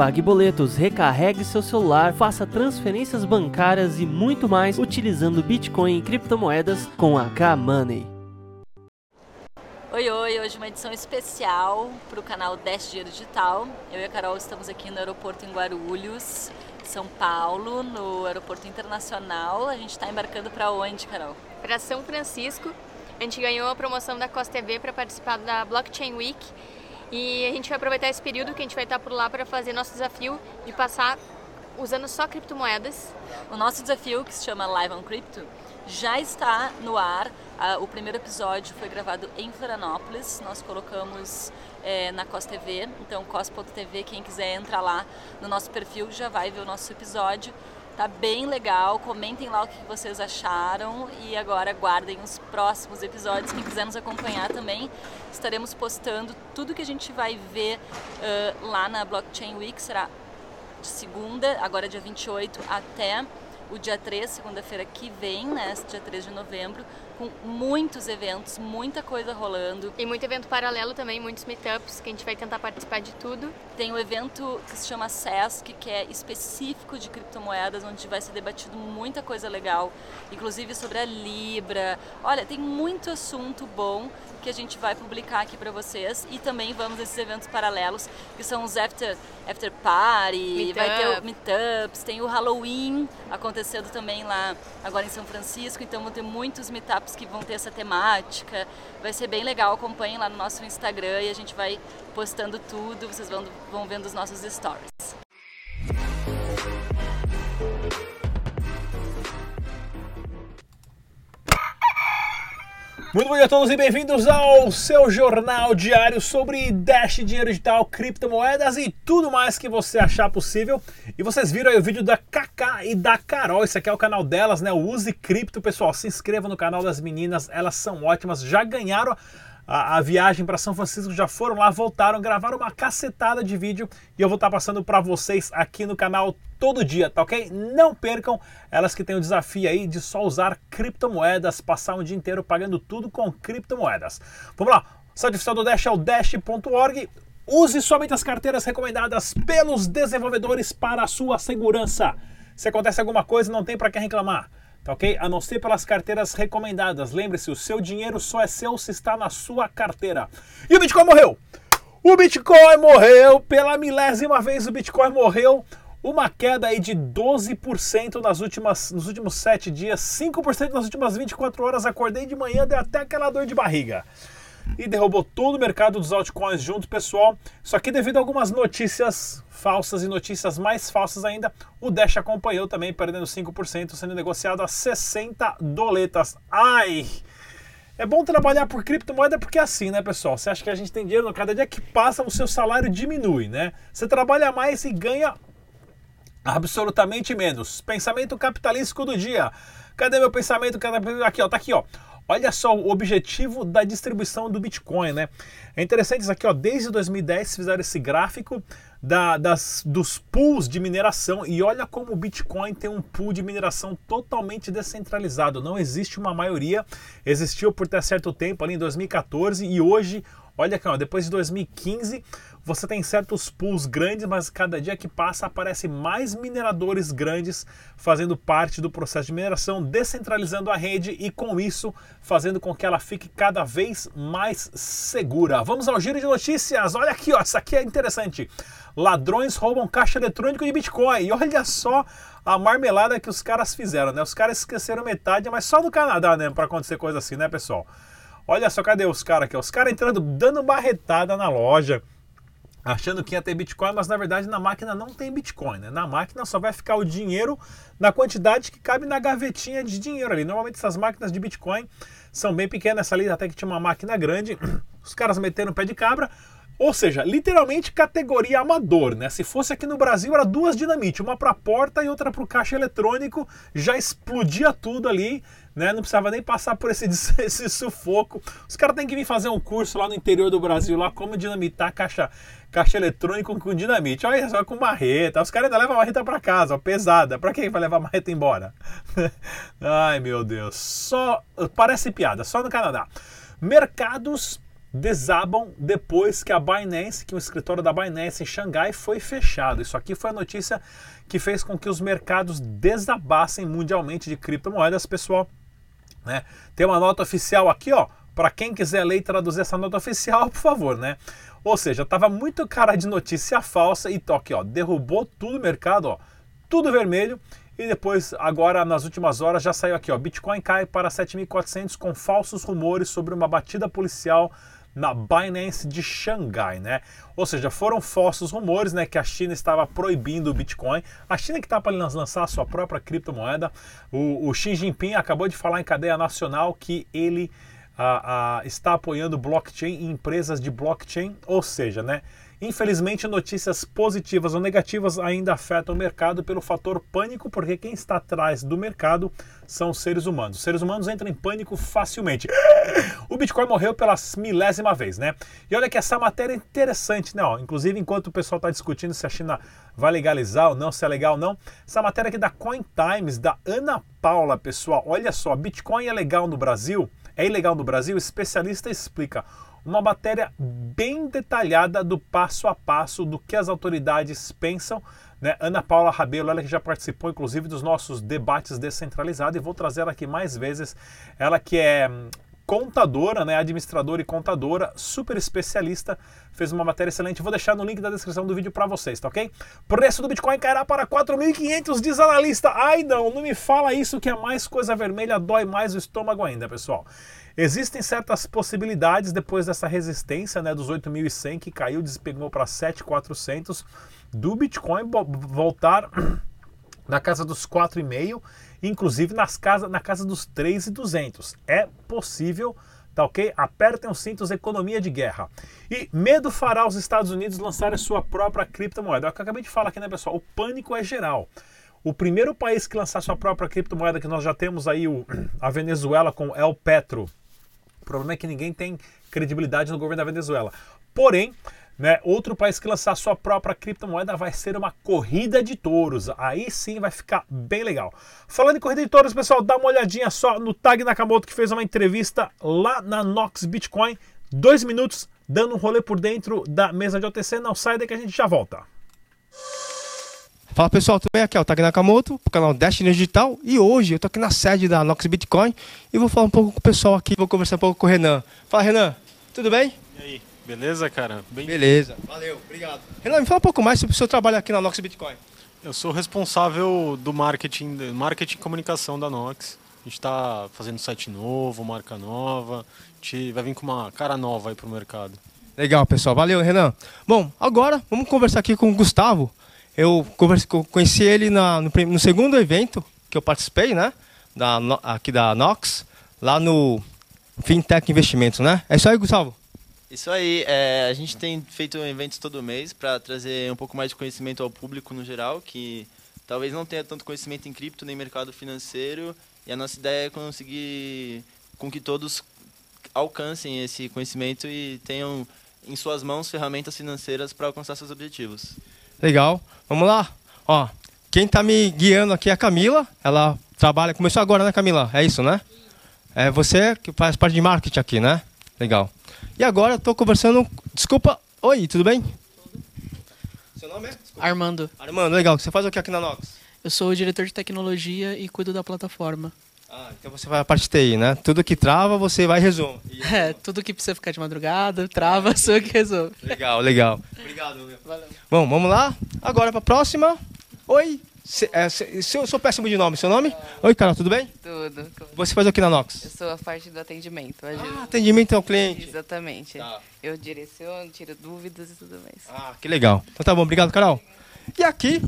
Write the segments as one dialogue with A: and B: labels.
A: pague boletos, recarregue seu celular, faça transferências bancárias e muito mais utilizando Bitcoin e criptomoedas com a K-Money.
B: Oi, oi, hoje uma edição especial para o canal Dash Dinheiro Digital. Eu e a Carol estamos aqui no aeroporto em Guarulhos, São Paulo, no aeroporto internacional. A gente está embarcando para onde, Carol?
C: Para São Francisco. A gente ganhou a promoção da Costa TV para participar da Blockchain Week e a gente vai aproveitar esse período que a gente vai estar por lá para fazer nosso desafio de passar usando só criptomoedas.
B: O nosso desafio, que se chama Live on Crypto, já está no ar. O primeiro episódio foi gravado em Florianópolis. Nós colocamos é, na COS TV, então cos.tv, quem quiser entrar lá no nosso perfil já vai ver o nosso episódio. Tá bem legal, comentem lá o que vocês acharam e agora guardem os próximos episódios. Quem quiser nos acompanhar também, estaremos postando tudo que a gente vai ver uh, lá na Blockchain Week. Será de segunda, agora dia 28, até o dia 3, segunda-feira que vem, né, dia 3 de novembro, com muitos eventos, muita coisa rolando.
C: E muito evento paralelo também, muitos meetups, que a gente vai tentar participar de tudo.
B: Tem o um evento que se chama SESC, que é específico de criptomoedas, onde vai ser debatido muita coisa legal, inclusive sobre a Libra. Olha, tem muito assunto bom que a gente vai publicar aqui para vocês e também vamos a esses eventos paralelos, que são os after, after party, vai ter o meetups, tem o Halloween acontecendo também lá agora em São Francisco, então vão ter muitos meetups que vão ter essa temática. Vai ser bem legal, acompanhem lá no nosso Instagram e a gente vai postando tudo, vocês vão, vão vendo os nossos stories.
D: Muito bom dia a todos e bem-vindos ao seu jornal diário sobre Dash, dinheiro digital, criptomoedas e tudo mais que você achar possível. E vocês viram aí o vídeo da Kaká e da Carol, esse aqui é o canal delas, né? Use Cripto, pessoal, se inscreva no canal das meninas, elas são ótimas, já ganharam a, a viagem para São Francisco, já foram lá, voltaram, gravaram uma cacetada de vídeo e eu vou estar passando para vocês aqui no canal todo dia, tá ok? Não percam elas que têm o desafio aí de só usar criptomoedas, passar um dia inteiro pagando tudo com criptomoedas. Vamos lá, o site oficial do Dash é o dash.org. Use somente as carteiras recomendadas pelos desenvolvedores para a sua segurança. Se acontece alguma coisa, não tem para quem reclamar tá ok? A não ser pelas carteiras recomendadas. Lembre-se, o seu dinheiro só é seu se está na sua carteira. E o Bitcoin morreu! O Bitcoin morreu! Pela milésima vez o Bitcoin morreu! Uma queda aí de 12% nas últimas, nos últimos 7 dias, 5% nas últimas 24 horas. Acordei de manhã, deu até aquela dor de barriga e derrubou todo o mercado dos altcoins junto, pessoal. Só que devido a algumas notícias falsas e notícias mais falsas ainda, o Dash acompanhou também, perdendo 5%, sendo negociado a 60 doletas. Ai! É bom trabalhar por criptomoeda porque é assim, né, pessoal? Você acha que a gente tem dinheiro, cada dia que passa o seu salário diminui, né? Você trabalha mais e ganha absolutamente menos. Pensamento capitalístico do dia. Cadê meu pensamento? Aqui, ó, tá aqui, ó. Olha só o objetivo da distribuição do Bitcoin, né? É interessante isso aqui, ó. Desde 2010 fizeram esse gráfico da, das, dos pools de mineração e olha como o Bitcoin tem um pool de mineração totalmente descentralizado. Não existe uma maioria. Existiu por ter certo tempo ali em 2014 e hoje, olha aqui, ó, depois de 2015 você tem certos pools grandes, mas cada dia que passa aparece mais mineradores grandes fazendo parte do processo de mineração, descentralizando a rede e com isso fazendo com que ela fique cada vez mais segura. Vamos ao giro de notícias. Olha aqui, ó, isso aqui é interessante. Ladrões roubam caixa eletrônico de Bitcoin. E olha só a marmelada que os caras fizeram, né? Os caras esqueceram metade, mas só no Canadá, né, para acontecer coisa assim, né, pessoal? Olha só, cadê os caras aqui? Os caras entrando, dando barretada na loja, achando que ia ter Bitcoin, mas na verdade na máquina não tem Bitcoin, né? Na máquina só vai ficar o dinheiro na quantidade que cabe na gavetinha de dinheiro ali. Normalmente essas máquinas de Bitcoin são bem pequenas, essa ali até que tinha uma máquina grande, os caras meteram o pé de cabra, ou seja, literalmente categoria amador, né? Se fosse aqui no Brasil, era duas dinamite, uma para porta e outra para o caixa eletrônico, já explodia tudo ali, né? Não precisava nem passar por esse, esse sufoco. Os caras têm que vir fazer um curso lá no interior do Brasil, lá como dinamitar caixa, caixa eletrônico com dinamite. Olha só, com marreta. Os caras ainda levam a marreta para casa, ó, pesada. Para quem vai levar a marreta embora? Ai, meu Deus. Só parece piada, só no Canadá. Mercados desabam depois que a Binance, que o escritório da Binance em Xangai foi fechado. Isso aqui foi a notícia que fez com que os mercados desabassem mundialmente de criptomoedas, pessoal. Né? Tem uma nota oficial aqui, ó, para quem quiser ler e traduzir essa nota oficial, por favor, né? Ou seja, tava muito cara de notícia falsa e toque, ó, derrubou tudo o mercado, ó, tudo vermelho. E depois, agora nas últimas horas, já saiu aqui, ó, Bitcoin cai para 7.400 com falsos rumores sobre uma batida policial na Binance de Xangai, né? Ou seja, foram falsos rumores, né, que a China estava proibindo o Bitcoin. A China que está para lançar a sua própria criptomoeda. O, o, Xi Jinping acabou de falar em cadeia nacional que ele ah, ah, está apoiando blockchain e empresas de blockchain, ou seja, né? Infelizmente, notícias positivas ou negativas ainda afetam o mercado pelo fator pânico, porque quem está atrás do mercado são os seres humanos. Os seres humanos entram em pânico facilmente. O Bitcoin morreu pela milésima vez, né? E olha que essa matéria é interessante, né? Ó, inclusive, enquanto o pessoal está discutindo se a China vai legalizar ou não, se é legal ou não, essa matéria aqui da Coin Times, da Ana Paula, pessoal. Olha só, Bitcoin é legal no Brasil? É ilegal no Brasil? O especialista explica uma matéria bem detalhada do passo a passo do que as autoridades pensam. Né? Ana Paula Rabelo, ela que já participou inclusive dos nossos debates descentralizados e vou trazer ela aqui mais vezes. Ela que é hum, contadora, né, administradora e contadora, super especialista, fez uma matéria excelente. Vou deixar no link da descrição do vídeo para vocês, tá ok? Preço do Bitcoin cairá para 4.500, diz analista. Ai não, não me fala isso que é mais coisa vermelha, dói mais o estômago ainda, pessoal. Existem certas possibilidades depois dessa resistência né, dos 8.100 que caiu, despegou para 7.400 do Bitcoin voltar na casa dos 4,5, inclusive nas casa, na casa dos 3,200. É possível, tá ok? Apertem os cintos, economia de guerra. E medo fará os Estados Unidos lançarem sua própria criptomoeda. É o que eu acabei de falar aqui, né, pessoal? O pânico é geral. O primeiro país que lançar sua própria criptomoeda, que nós já temos aí o, a Venezuela com El Petro, o problema é que ninguém tem credibilidade no governo da Venezuela. Porém, né, outro país que lançar sua própria criptomoeda vai ser uma corrida de touros. Aí sim vai ficar bem legal. Falando em corrida de touros, pessoal, dá uma olhadinha só no Tag Nakamoto que fez uma entrevista lá na Nox Bitcoin. Dois minutos dando um rolê por dentro da mesa de OTC. Não sai daí que a gente já volta.
E: Fala pessoal, tudo bem? Aqui é o Tag Nakamoto, pro canal Destiny Digital e hoje eu tô aqui na sede da Nox Bitcoin e vou falar um pouco com o pessoal aqui, vou conversar um pouco com o Renan. Fala Renan, tudo bem?
F: E aí, beleza cara?
E: Bem... Beleza, valeu, obrigado. Renan, me fala um pouco mais sobre o seu trabalho aqui na Nox Bitcoin.
F: Eu sou responsável do marketing, marketing e comunicação da Nox. A gente está fazendo site novo, marca nova, a gente vai vir com uma cara nova aí pro mercado.
E: Legal, pessoal. Valeu, Renan. Bom, agora vamos conversar aqui com o Gustavo. Eu conheci ele na, no, no, segundo evento que eu participei, né? Da, aqui da Nox, lá no Fintech Investimentos, né? É isso aí, Gustavo?
G: Isso aí, é, a gente tem feito eventos todo mês para trazer um pouco mais de conhecimento ao público no geral, que talvez não tenha tanto conhecimento em cripto nem mercado financeiro, e a nossa ideia é conseguir com que todos alcancem esse conhecimento e tenham em suas mãos ferramentas financeiras para alcançar seus objetivos.
E: Legal. Vamos lá. Ó, quem está me guiando aqui é a Camila. Ela trabalha, começou agora, né, Camila? É isso, né? É você que faz parte de marketing aqui, né? Legal. E agora eu estou conversando. Desculpa. Oi, tudo bem?
H: Seu nome é? Desculpa. Armando.
E: Armando, legal. Você faz o que aqui na Nox?
H: Eu sou o diretor de tecnologia e cuido da plataforma.
E: Ah, então você vai a parte TI, né? Tudo que trava, você vai e resolve.
H: É, tudo que precisa ficar de madrugada, trava, sou eu que resolve.
E: Legal, legal. Obrigado, meu. Valeu. Bom, vamos lá. Agora para a próxima. Oi. Se, é, se, se eu sou péssimo de nome, seu nome? Oi, Carol, tudo bem?
I: Tudo.
E: Você faz o que na Nox?
I: Eu sou a parte do atendimento.
E: Ah, atendimento ao cliente.
I: Exatamente. Tá. Eu direciono, tiro dúvidas e tudo mais.
E: Ah, que legal. Então tá bom, obrigado, Carol. E aqui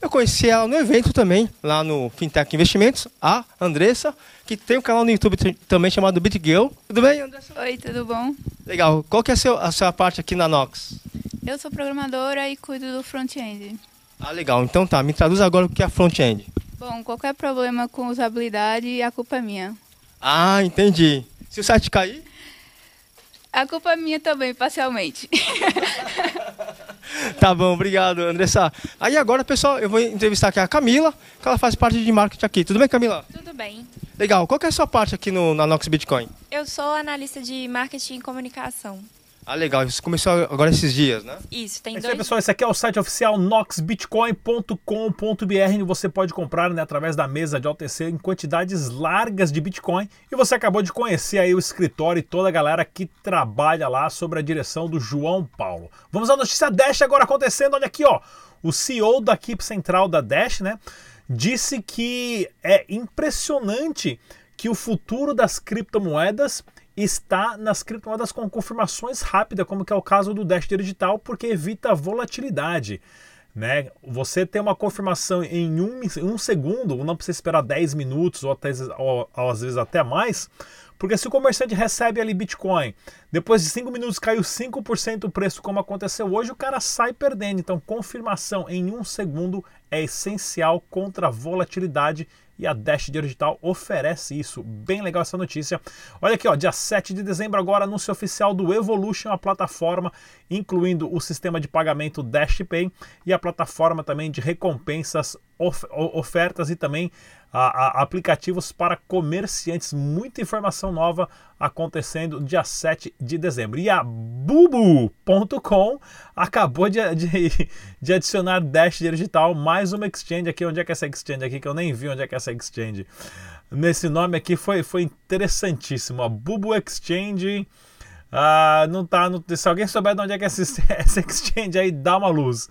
E: eu conheci ela no evento também, lá no Fintech Investimentos, a Andressa, que tem um canal no YouTube também chamado BitGirl. Tudo bem, Andressa?
J: Oi, tudo bom?
E: Legal. Qual que é a, seu, a sua parte aqui na Nox?
J: Eu sou programadora e cuido do front-end.
E: Ah, legal. Então tá, me traduz agora o que é front-end.
J: Bom, qualquer problema com usabilidade, a culpa é minha.
E: Ah, entendi. Se o site cair?
J: A culpa é minha também, parcialmente.
E: tá bom, obrigado, Andressa. Aí agora, pessoal, eu vou entrevistar aqui a Camila, que ela faz parte de marketing aqui. Tudo bem, Camila?
K: Tudo bem.
E: Legal. Qual que é a sua parte aqui no, na Nox Bitcoin?
K: Eu sou analista de marketing e comunicação.
E: Ah, legal. Isso começou agora esses dias, né?
K: Isso, tem
D: É isso
K: dois.
D: aí, pessoal. Esse aqui é o site oficial noxbitcoin.com.br e você pode comprar né, através da mesa de OTC em quantidades largas de Bitcoin. E você acabou de conhecer aí o escritório e toda a galera que trabalha lá sobre a direção do João Paulo. Vamos à notícia Dash agora acontecendo. Olha aqui, ó. O CEO da equipe central da Dash, né, disse que é impressionante que o futuro das criptomoedas está nas criptomoedas com confirmações rápidas, como que é o caso do Dash Digital, porque evita volatilidade. Né? Você tem uma confirmação em um, um segundo, não precisa esperar 10 minutos ou, até, ou, ou às vezes até mais, porque se o comerciante recebe ali Bitcoin, depois de 5 minutos caiu 5% o preço, como aconteceu hoje, o cara sai perdendo. Então, confirmação em um segundo é essencial contra a volatilidade e a Dash Digital oferece isso. Bem legal essa notícia. Olha aqui, ó, dia 7 de dezembro agora, anúncio oficial do Evolution, a plataforma, incluindo o sistema de pagamento Dash Pay e a plataforma também de recompensas, of ofertas e também a, a, aplicativos para comerciantes. Muita informação nova acontecendo dia 7 de dezembro. E a Bubu.com acabou de, de, de, adicionar Dash Digital, mais uma exchange aqui. Onde é que é essa exchange aqui? Que eu nem vi onde é que é essa exchange. Nesse nome aqui foi, foi interessantíssimo. A Bubu Exchange. Ah, não tá. Não, se alguém souber de onde é que é essa, essa exchange aí, dá uma luz.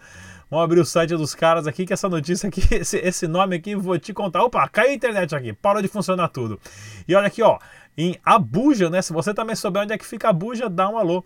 D: Vamos abrir o site dos caras aqui, que essa notícia aqui, esse, esse nome aqui, vou te contar. Opa, caiu a internet aqui, parou de funcionar tudo. E olha aqui, ó, em Abuja, né? Se você também souber onde é que fica Abuja, dá um alô.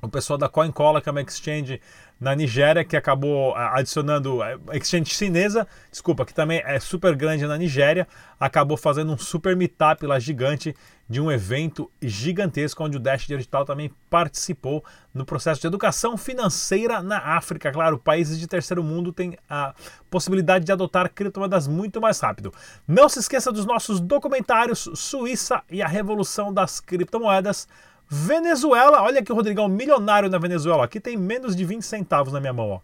D: O pessoal da CoinCola, que é uma exchange na Nigéria, que acabou adicionando a exchange chinesa, desculpa, que também é super grande na Nigéria, acabou fazendo um super meetup lá gigante de um evento gigantesco onde o Dash Digital também participou no processo de educação financeira na África. Claro, países de terceiro mundo têm a possibilidade de adotar criptomoedas muito mais rápido. Não se esqueça dos nossos documentários Suíça e a Revolução das Criptomoedas. Venezuela, olha aqui o Rodrigão, milionário na Venezuela. Aqui tem menos de 20 centavos na minha mão. Ó.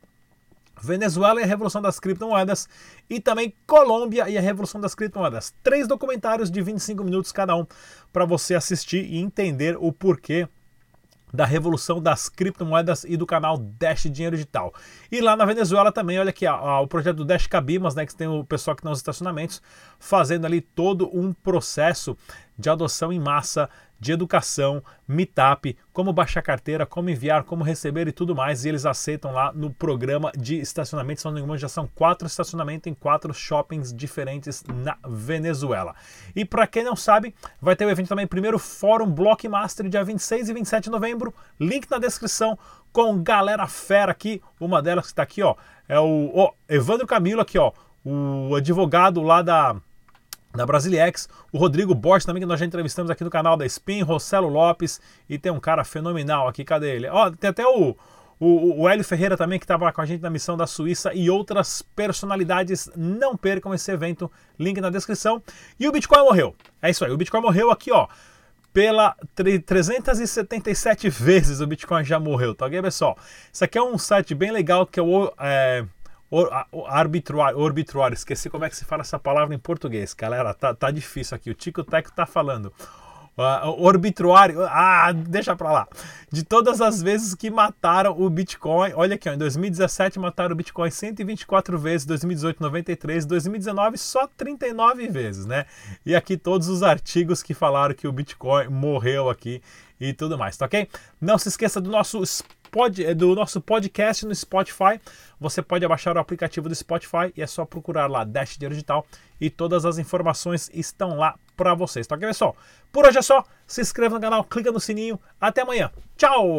D: Venezuela e a Revolução das Criptomoedas. E também Colômbia e a Revolução das Criptomoedas. Três documentários de 25 minutos cada um para você assistir e entender o porquê da revolução das criptomoedas e do canal Dash Dinheiro Digital. E lá na Venezuela também, olha aqui, ó, o projeto do Dash Cabimas, né, que tem o pessoal que está nos estacionamentos, fazendo ali todo um processo de adoção em massa, de educação, meetup, como baixar carteira, como enviar, como receber e tudo mais. E eles aceitam lá no programa de estacionamento. Me engano, já são quatro estacionamentos em quatro shoppings diferentes na Venezuela. E para quem não sabe, vai ter o evento também, primeiro Fórum Blockmaster, dia 26 e 27 de novembro. Link na descrição com galera fera aqui. Uma delas que está aqui, ó, é o Evandro Camilo aqui, ó, o advogado lá da da Brasilex, o Rodrigo Borges também, que nós já entrevistamos aqui no canal da Spin, Rossello Lopes, e tem um cara fenomenal aqui, cadê ele? Ó, tem até o, o, o Hélio Ferreira também, que estava com a gente na missão da Suíça, e outras personalidades. Não percam esse evento, link na descrição. E o Bitcoin morreu. É isso aí, o Bitcoin morreu aqui, ó. Pela 377 vezes o Bitcoin já morreu, tá ok, pessoal? Isso aqui é um site bem legal que é o. É, arbitrário, arbitrário, esqueci como é que se fala essa palavra em português, galera, tá, tá difícil aqui, o Tico Teco tá falando. Uh, ah, deixa pra lá. De todas as vezes que mataram o Bitcoin, olha aqui, ó, em 2017 mataram o Bitcoin 124 vezes, 2018 93, 2019 só 39 vezes, né? E aqui todos os artigos que falaram que o Bitcoin morreu aqui e tudo mais, tá ok? Não se esqueça do nosso pod, do nosso podcast no Spotify. Você pode baixar o aplicativo do Spotify e é só procurar lá Dash Dinheiro Digital e todas as informações estão lá para vocês. Tá ok, pessoal? Por hoje é só. Se inscreva no canal, clica no sininho. Até amanhã. Tchau!